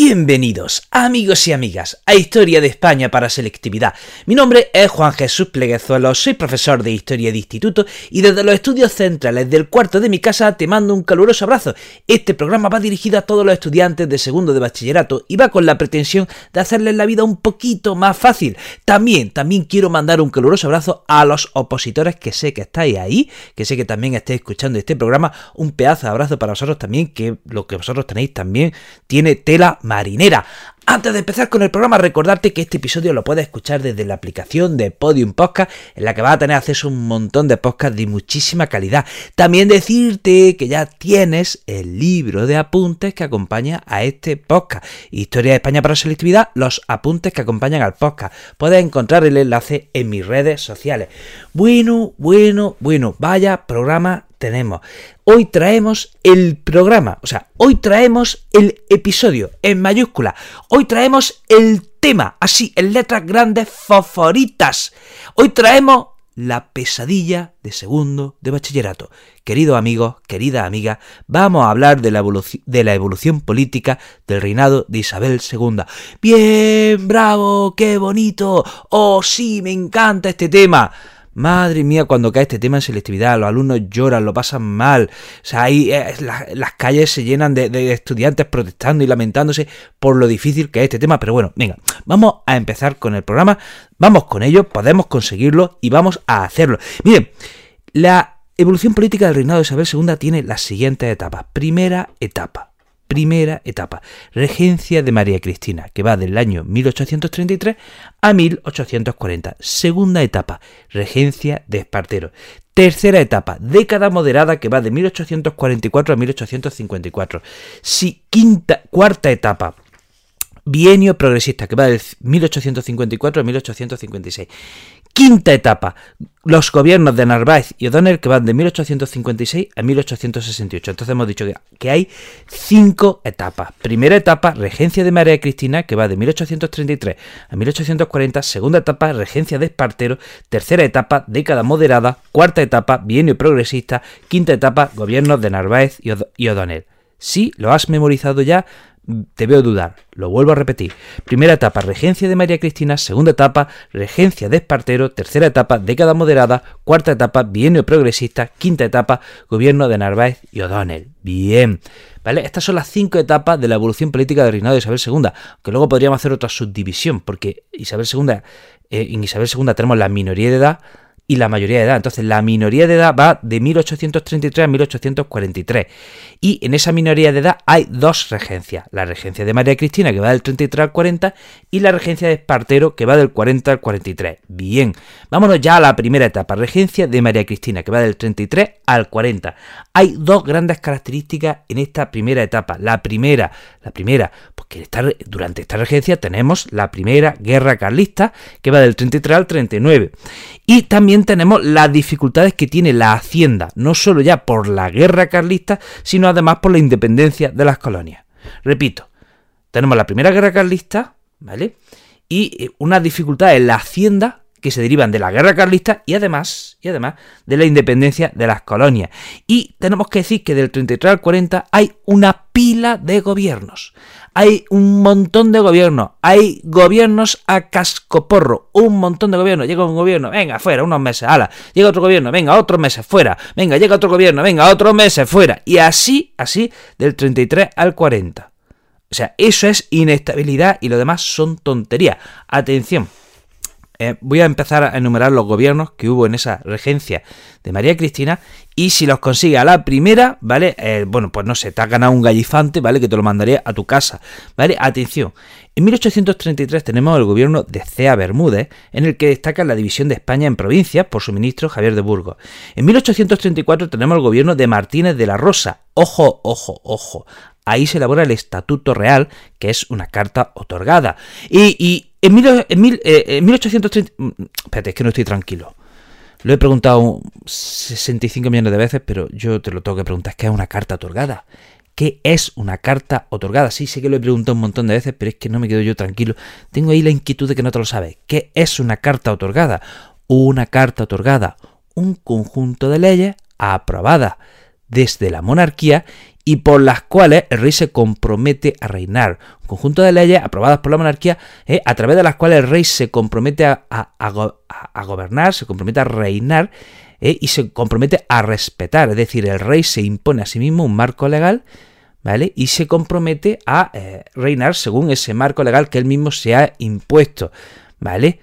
Bienvenidos, amigos y amigas, a Historia de España para Selectividad. Mi nombre es Juan Jesús Pleguezuelo, soy profesor de Historia de Instituto y desde los estudios centrales del cuarto de mi casa te mando un caluroso abrazo. Este programa va dirigido a todos los estudiantes de segundo de bachillerato y va con la pretensión de hacerles la vida un poquito más fácil. También, también quiero mandar un caluroso abrazo a los opositores que sé que estáis ahí, que sé que también estáis escuchando este programa. Un pedazo de abrazo para vosotros también, que lo que vosotros tenéis también tiene tela marinera. Antes de empezar con el programa, recordarte que este episodio lo puedes escuchar desde la aplicación de Podium Podcast, en la que vas a tener acceso a un montón de podcasts de muchísima calidad. También decirte que ya tienes el libro de apuntes que acompaña a este podcast. Historia de España para selectividad, los apuntes que acompañan al podcast. Puedes encontrar el enlace en mis redes sociales. Bueno, bueno, bueno, vaya programa tenemos. Hoy traemos el programa, o sea, hoy traemos el episodio en mayúscula. Hoy traemos el tema, así, en letras grandes favoritas. Hoy traemos la pesadilla de segundo de bachillerato. Querido amigo, querida amiga, vamos a hablar de la, de la evolución política del reinado de Isabel II. Bien, bravo, qué bonito. Oh, sí, me encanta este tema. Madre mía, cuando cae este tema en selectividad, los alumnos lloran, lo pasan mal. O sea, ahí eh, las calles se llenan de, de, estudiantes protestando y lamentándose por lo difícil que es este tema. Pero bueno, venga, vamos a empezar con el programa. Vamos con ello, podemos conseguirlo y vamos a hacerlo. Miren, la evolución política del reinado de Isabel II tiene las siguientes etapas. Primera etapa primera etapa, regencia de María Cristina, que va del año 1833 a 1840. Segunda etapa, regencia de Espartero. Tercera etapa, década moderada que va de 1844 a 1854. Si, quinta, cuarta etapa, bienio progresista que va del 1854 a 1856. Quinta etapa, los gobiernos de Narváez y O'Donnell que van de 1856 a 1868. Entonces hemos dicho que, hay cinco etapas. Primera etapa, regencia de María Cristina, que va de 1833 a 1840. Segunda etapa, regencia de Espartero. Tercera etapa, década moderada. Cuarta etapa, bienio progresista. Quinta etapa, gobiernos de Narváez y O'Donnell. Si lo has memorizado ya, te veo dudar, lo vuelvo a repetir. Primera etapa, regencia de María Cristina. Segunda etapa, regencia de Espartero. Tercera etapa, década moderada. Cuarta etapa, bienio progresista. Quinta etapa, gobierno de Narváez y O'Donnell. Bien, ¿vale? Estas son las cinco etapas de la evolución política del reinado de Isabel II. Que luego podríamos hacer otra subdivisión, porque Isabel II, eh, en Isabel II tenemos la minoría de edad y la mayoría de edad. Entonces, la minoría de edad va de 1833 a 1843. Y en esa minoría de edad hay dos regencias. La regencia de María Cristina, que va del 33 al 40, y la regencia de Espartero, que va del 40 al 43. Bien, vámonos ya a la primera etapa. Regencia de María Cristina, que va del 33 al 40. Hay dos grandes características en esta primera etapa. La primera, la primera, porque durante esta regencia tenemos la primera guerra carlista, que va del 33 al 39. Y también tenemos las dificultades que tiene la hacienda, no solo ya por la guerra carlista, sino además por la independencia de las colonias. Repito, tenemos la primera guerra carlista, ¿vale? Y eh, una dificultad en la hacienda que se derivan de la guerra carlista y además, y además de la independencia de las colonias. Y tenemos que decir que del 33 al 40 hay una pila de gobiernos. Hay un montón de gobiernos, hay gobiernos a cascoporro, un montón de gobiernos, llega un gobierno, venga, fuera, unos meses, ala, llega otro gobierno, venga, otros meses, fuera, venga, llega otro gobierno, venga, otros meses, fuera, y así, así, del 33 al 40. O sea, eso es inestabilidad y lo demás son tonterías. Atención, eh, voy a empezar a enumerar los gobiernos que hubo en esa regencia de María Cristina y si los consigue a la primera, ¿vale? Eh, bueno, pues no sé, te has ganado un gallifante, ¿vale? Que te lo mandaré a tu casa, ¿vale? Atención, en 1833 tenemos el gobierno de Cea Bermúdez, en el que destaca la división de España en provincias por su ministro Javier de Burgos. En 1834 tenemos el gobierno de Martínez de la Rosa. Ojo, ojo, ojo ahí se elabora el Estatuto Real, que es una carta otorgada. Y, en, mil, en, mil, eh, en 1830... mm, Espérate, es que no estoy tranquilo. Lo he preguntado 65 millones de veces, pero yo te lo tengo que preguntar. ¿Qué es una carta otorgada? ¿Qué es una carta otorgada? Sí, sé que lo he preguntado un montón de veces, pero es que no me quedo yo tranquilo. Tengo ahí la inquietud de que no te lo sabes. ¿Qué es una carta otorgada? Una carta otorgada, un conjunto de leyes aprobadas desde la monarquía y por las cuales el rey se compromete a reinar. Un conjunto de leyes aprobadas por la monarquía eh, a través de las cuales el rey se compromete a, a- a go- a- a gobernar, se compromete a reinar eh, y se compromete a respetar. Es decir, el rey se impone a sí mismo un marco legal. ¿Vale? Y se compromete a eh, reinar según ese marco legal que él mismo se ha impuesto. ¿Vale?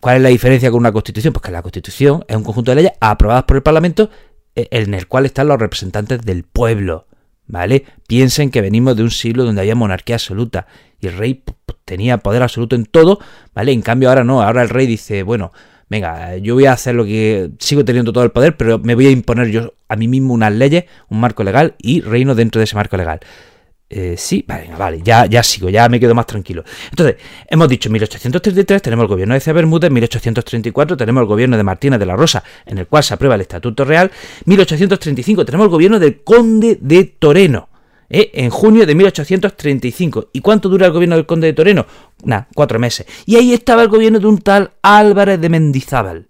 ¿Cuál es la diferencia con una constitución? Pues que la constitución es un conjunto de leyes aprobadas por el Parlamento en el cual están los representantes del pueblo. ¿Vale? Piensen que venimos de un siglo donde había monarquía absoluta y el rey tenía poder absoluto en todo, ¿vale? En cambio ahora no, ahora el rey dice, bueno, venga, yo voy a hacer lo que sigo teniendo todo el poder, pero me voy a imponer yo a mí mismo unas leyes, un marco legal y reino dentro de ese marco legal. Eh, sí, vale, vale, ya, ya sigo, ya me quedo más tranquilo. Entonces, hemos dicho en 1833 tenemos el gobierno de C. Bermúdez, en 1834 tenemos el gobierno de Martínez de la Rosa, en el cual se aprueba el Estatuto Real, 1835 tenemos el gobierno del Conde de Toreno, ¿eh? en junio de 1835. ¿Y cuánto dura el gobierno del Conde de Toreno? Nada, cuatro meses. Y ahí estaba el gobierno de un tal Álvarez de Mendizábal.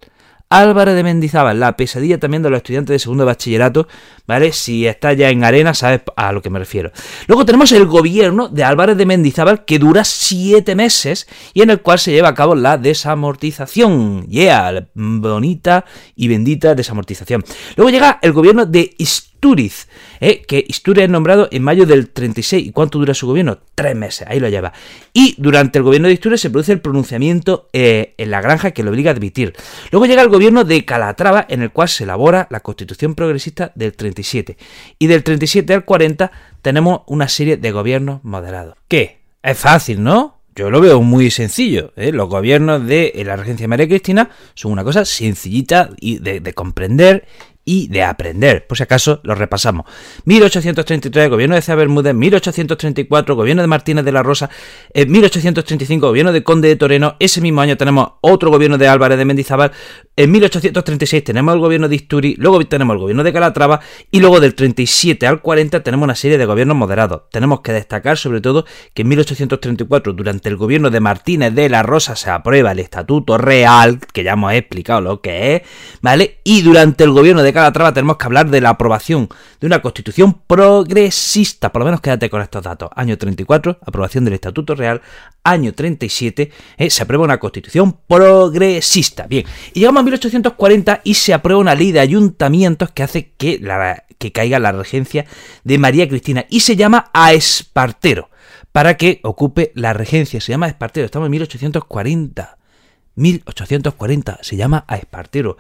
Álvarez de Mendizábal, la pesadilla también de los estudiantes de segundo bachillerato, ¿vale? Si está ya en arena, sabes a lo que me refiero. Luego tenemos el gobierno de Álvarez de Mendizábal que dura siete meses y en el cual se lleva a cabo la desamortización. Yeah, bonita y bendita desamortización. Luego llega el gobierno de Istúriz, ¿eh? que Istúriz es nombrado en mayo del 36. ¿Y cuánto dura su gobierno? Tres meses, ahí lo lleva. Y durante el gobierno de Istúriz se produce el pronunciamiento eh, en la granja que le obliga a admitir. Luego llega el gobierno de Calatrava, en el cual se elabora la constitución progresista del 37. Y del 37 al 40 tenemos una serie de gobiernos moderados. ¿Qué? Es fácil, ¿no? Yo lo veo muy sencillo. ¿eh? Los gobiernos de la regencia de María Cristina son una cosa sencillita y de comprender y de aprender. Por si acaso lo repasamos. 1833, gobierno de Cea Bermúdez, 1834, gobierno de Martínez de la Rosa, eh, 1835, gobierno de Conde de Toreno, ese mismo año tenemos otro gobierno de Álvarez de Mendizábal, en 1836 tenemos el gobierno de Isturi, luego tenemos el gobierno de Calatrava y luego del 37 al 40 tenemos una serie de gobiernos moderados. Tenemos que destacar sobre todo que en 1834, durante el gobierno de Martínez de la Rosa, se aprueba el Estatuto Real, que ya hemos explicado lo que es, ¿vale? Y durante el gobierno de Calatrava tenemos que hablar de la aprobación de una constitución progresista, por lo menos quédate con estos datos. Año 34, aprobación del Estatuto Real. Año 37, eh, se aprueba una constitución progresista. Bien, y llegamos 1840 y se aprueba una ley de ayuntamientos que hace que, que caiga la regencia de María Cristina y se llama a Espartero para que ocupe la regencia. Se llama Espartero, estamos en 1840. 1840 se llama a Espartero.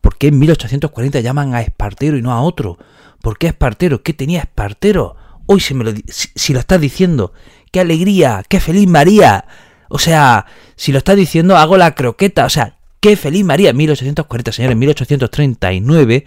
¿Por qué en 1840 llaman a Espartero y no a otro? ¿Por qué Espartero? ¿Qué tenía Espartero? Hoy se me lo si, lo estás diciendo, qué alegría, qué feliz María. O sea, si lo estás diciendo, hago la croqueta. O sea, qué feliz María. 1840, señores, en 1839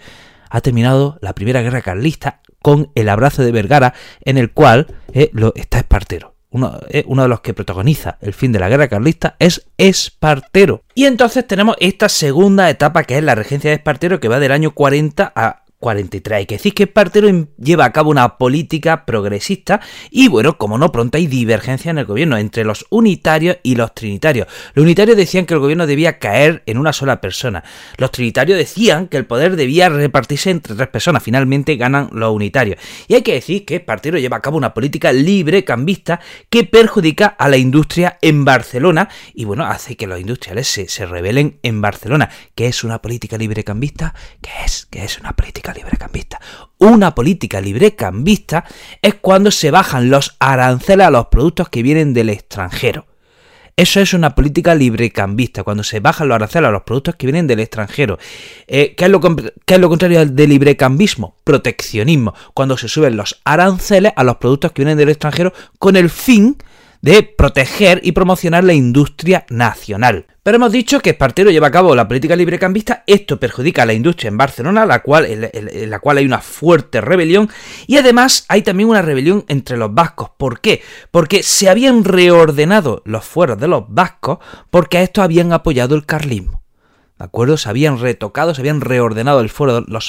ha terminado la primera guerra carlista con el abrazo de Vergara, en el cual eh, está Espartero. Uno, eh, uno, de los que protagoniza el fin de la guerra carlista es Espartero. Y entonces tenemos esta segunda etapa que es la regencia de Espartero que va del año 40 a 43. Hay que decir que Espartero lleva a cabo una política progresista y bueno, como no, pronto hay divergencia en el gobierno entre los unitarios y los trinitarios. Los unitarios decían que el gobierno debía caer en una sola persona. Los trinitarios decían que el poder debía repartirse entre tres personas. Finalmente ganan los unitarios. Y hay que decir que Espartero lleva a cabo una política libre cambista que perjudica a la industria en Barcelona y bueno, hace que los industriales se, se rebelen en Barcelona. ¿Qué es una política libre cambista? ¿Qué es? ¿Qué es una política librecambista. Una política librecambista es cuando se bajan los aranceles a los productos que vienen del extranjero. Eso es una política librecambista, cuando se bajan los aranceles a los productos que vienen del extranjero. Eh, ¿qué, es lo, ¿Qué es lo contrario del librecambismo? Proteccionismo, cuando se suben los aranceles a los productos que vienen del extranjero con el fin de proteger y promocionar la industria nacional. Pero hemos dicho que Espartero lleva a cabo la política librecambista, esto perjudica a la industria en Barcelona, la cual, en, la cual hay una fuerte rebelión, y además hay también una rebelión entre los vascos. ¿Por qué? Porque se habían reordenado los fueros de los vascos porque a estos habían apoyado el carlismo. ¿De acuerdo? Se habían retocado, se habían reordenado los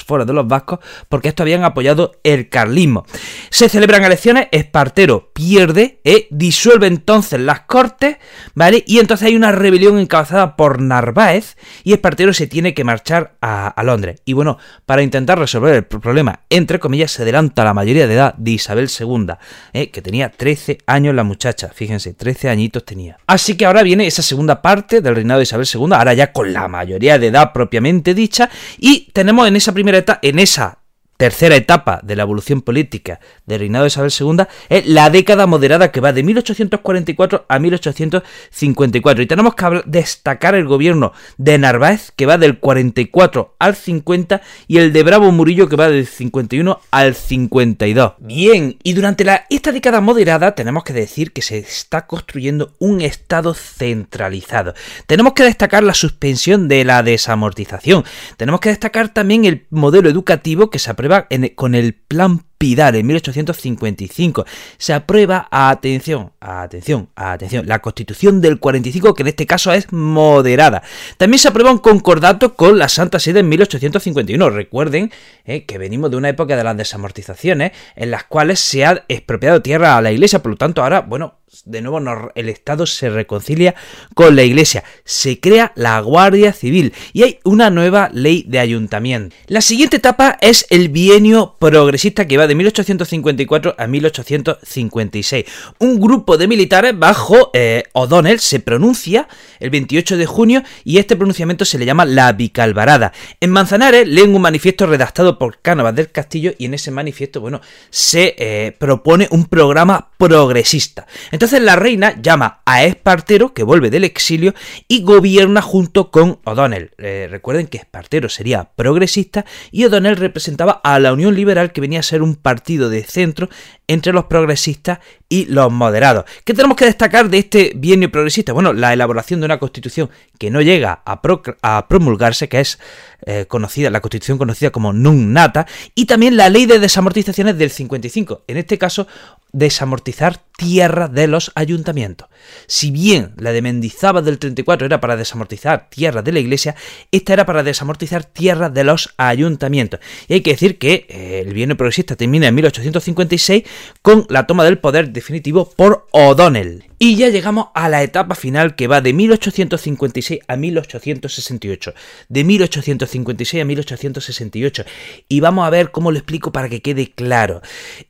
foros de los vascos porque esto habían apoyado el carlismo. Se celebran elecciones, Espartero pierde, ¿eh? disuelve entonces las cortes, ¿vale? Y entonces hay una rebelión encabezada por Narváez y Espartero se tiene que marchar a, Londres. Y bueno, para intentar resolver el problema, entre comillas, se adelanta la mayoría de edad de Isabel II, ¿eh? que tenía 13 años la muchacha, fíjense, 13 añitos tenía. Así que ahora viene esa segunda parte del reinado de Isabel II, ahora ya con la mayoría de edad propiamente dicha, y tenemos en esa primera etapa, en esa tercera etapa de la evolución política del reinado de Isabel II es la década moderada que va de 1844 a 1854. Y tenemos que destacar el gobierno de Narváez que va del 44 al 50 y el de Bravo Murillo que va del 51 al 52. Bien, y durante esta década moderada tenemos que decir que se está construyendo un Estado centralizado. Tenemos que destacar la suspensión de la desamortización. Tenemos que destacar también el modelo educativo que se aprueba con el plan Pidar en 1855. Se aprueba, atención, atención, atención, la constitución del 45, que en este caso es moderada. También se aprueba un concordato con la Santa Sede en 1851. Recuerden eh, que venimos de una época de las desamortizaciones en las cuales se ha expropiado tierra a la iglesia, por lo tanto ahora, bueno, de nuevo el Estado se reconcilia con la Iglesia, se crea la Guardia Civil y hay una nueva ley de ayuntamiento. La siguiente etapa es el bienio progresista que va de 1854 a 1856. Un grupo de militares bajo eh, O'Donnell se pronuncia el 28 de junio y este pronunciamiento se le llama la Bicalvarada. En Manzanares leen un manifiesto redactado por Cánovas del Castillo y en ese manifiesto, bueno, se eh, propone un programa progresista. Entonces la reina llama a Espartero, que vuelve del exilio, y gobierna junto con O'Donnell. Eh, recuerden que Espartero sería progresista y O'Donnell representaba a la Unión Liberal, que venía a ser un partido de centro entre los progresistas y los moderados. ¿Qué tenemos que destacar de este bienio progresista? Bueno, la elaboración de una constitución que no llega a, promulgarse, que es eh, conocida, la constitución conocida como Nun Nata, y también la ley de desamortizaciones del 55. En este caso, desamortizar tierra de los ayuntamientos. Si bien la de Mendizábal del 34 era para desamortizar tierra de la iglesia, esta era para desamortizar tierra de los ayuntamientos. Y hay que decir que eh, el bienio progresista termina en 1856 con la toma del poder definitivo por O'Donnell. Y ya llegamos a la etapa final que va de 1856 a 1868. De 1856 a 1868. Y vamos a ver cómo lo explico para que quede claro.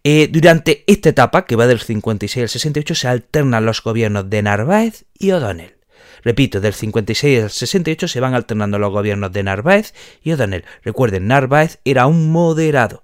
Eh, durante esta etapa, que va del 56 al 68, se alternan los gobiernos de Narváez y O'Donnell. Repito, del 56 al 68 se van alternando los gobiernos de Narváez y O'Donnell. Recuerden, Narváez era un moderado.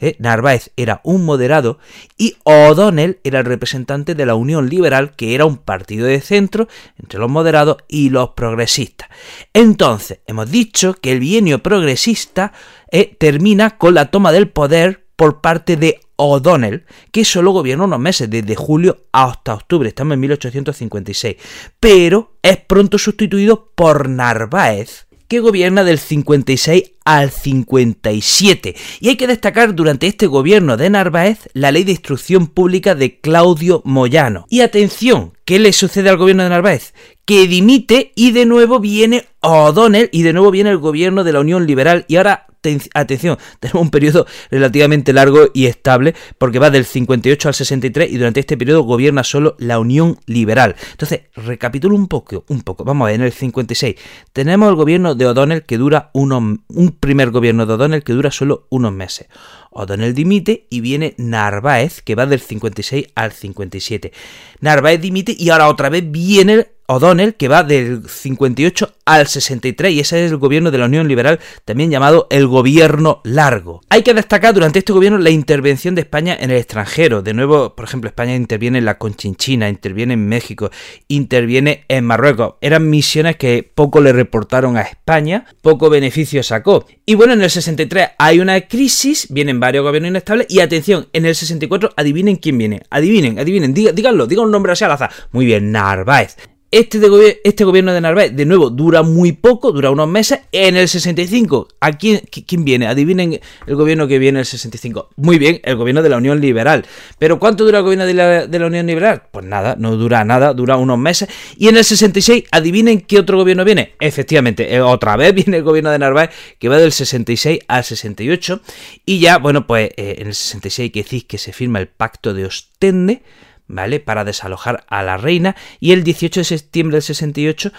¿Eh? Narváez era un moderado y O'Donnell era el representante de la Unión Liberal, que era un partido de centro entre los moderados y los progresistas. Entonces, hemos dicho que el bienio progresista eh, termina con la toma del poder por parte de O'Donnell, que solo gobierna unos meses, desde julio hasta octubre, estamos en 1856, pero es pronto sustituido por Narváez, que gobierna del 56 al 57. Y hay que destacar durante este gobierno de Narváez la ley de instrucción pública de Claudio Moyano. Y atención, ¿qué le sucede al gobierno de Narváez? Que dimite y de nuevo viene O'Donnell y de nuevo viene el gobierno de la Unión Liberal y ahora atención, tenemos un periodo relativamente largo y estable porque va del 58 al 63 y durante este periodo gobierna solo la Unión Liberal. Entonces, recapitulo un poco, un poco. Vamos a ver, en el 56 tenemos el gobierno de O'Donnell que dura unos, un primer gobierno de O'Donnell que dura solo unos meses. O'Donnell dimite y viene Narváez que va del 56 al 57. Narváez dimite y ahora otra vez viene O'Donnell, que va del 58 al 63, y ese es el gobierno de la Unión Liberal, también llamado el gobierno largo. Hay que destacar durante este gobierno la intervención de España en el extranjero. De nuevo, por ejemplo, España interviene en la Conchinchina, interviene en México, interviene en Marruecos. Eran misiones que poco le reportaron a España, poco beneficio sacó. Y bueno, en el 63 hay una crisis, vienen varios gobiernos inestables, y atención, en el 64 adivinen quién viene. Adivinen, adivinen, díganlo, digan un nombre así al azar. Muy bien, Narváez. Este, este, gobierno de Narváez, de nuevo, dura muy poco, dura unos meses. En el 65, ¿a quién, viene? Adivinen el gobierno que viene en el 65. Muy bien, el gobierno de la Unión Liberal. ¿Pero cuánto dura el gobierno de la, Unión Liberal? Pues nada, no dura nada, dura unos meses. Y en el 66, adivinen qué otro gobierno viene. Efectivamente, eh, otra vez viene el gobierno de Narváez, que va del 66 al 68. Y ya, bueno, pues eh, en el 66 que decís que se firma el pacto de Ostende ¿vale? Para desalojar a la reina. Y el 18 de septiembre del 68,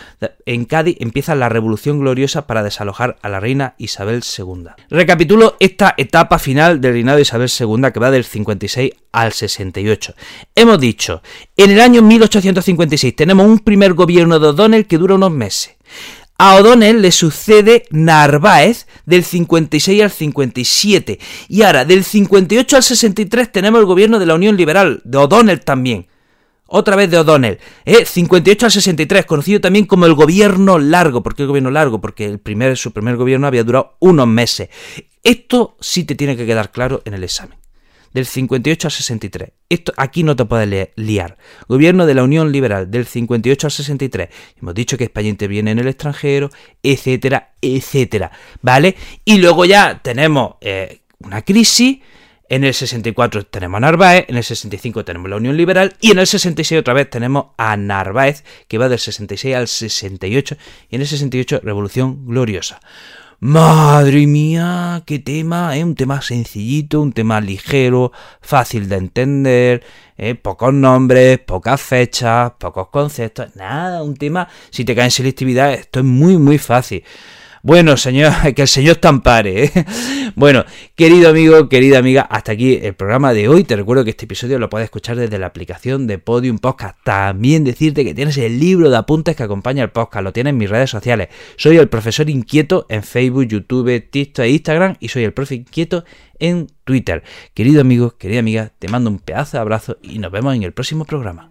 en Cádiz, empieza la Revolución Gloriosa para desalojar a la reina Isabel II. Recapitulo esta etapa final del reinado de Isabel II que va del 56 al 68. Hemos dicho, en el año 1856 tenemos un primer gobierno de O'Donnell que dura unos meses. A O'Donnell le sucede Narváez del 56 al 57. Y ahora, del 58 al 63 tenemos el gobierno de la Unión Liberal, de O'Donnell también. Otra vez de O'Donnell. ¿eh? 58 al 63, conocido también como el gobierno largo. ¿Por qué el gobierno largo? Porque el primer, su primer gobierno había durado unos meses. Esto sí te tiene que quedar claro en el examen del 58 al 63. Esto aquí no te puedes liar. Gobierno de la Unión Liberal del 58 al 63. Hemos dicho que España interviene en el extranjero, etcétera, etcétera. ¿Vale? Y luego ya tenemos eh, una crisis. En el 64 tenemos a Narváez, en el 65 tenemos la Unión Liberal y en el 66 otra vez tenemos a Narváez, que va del 66 al 68 y en el 68 Revolución Gloriosa. Madre mía, qué tema, ¿eh? un tema sencillito, un tema ligero, fácil de entender, ¿eh? pocos nombres, pocas fechas, pocos conceptos, nada, un tema, si te cae en selectividad, esto es muy, muy fácil. Bueno, señor, que el Señor te. ¿eh? Bueno, querido amigo, querida amiga, hasta aquí el programa de hoy. Te recuerdo que este episodio lo puedes escuchar desde la aplicación de Podium Podcast. También decirte que tienes el libro de apuntes que acompaña el podcast. Lo tienes en mis redes sociales. Soy el profesor inquieto en Facebook, YouTube, TikTok e Instagram y soy el profe inquieto en Twitter. Querido amigo, querida amiga, te mando un pedazo de abrazo y nos vemos en el próximo programa.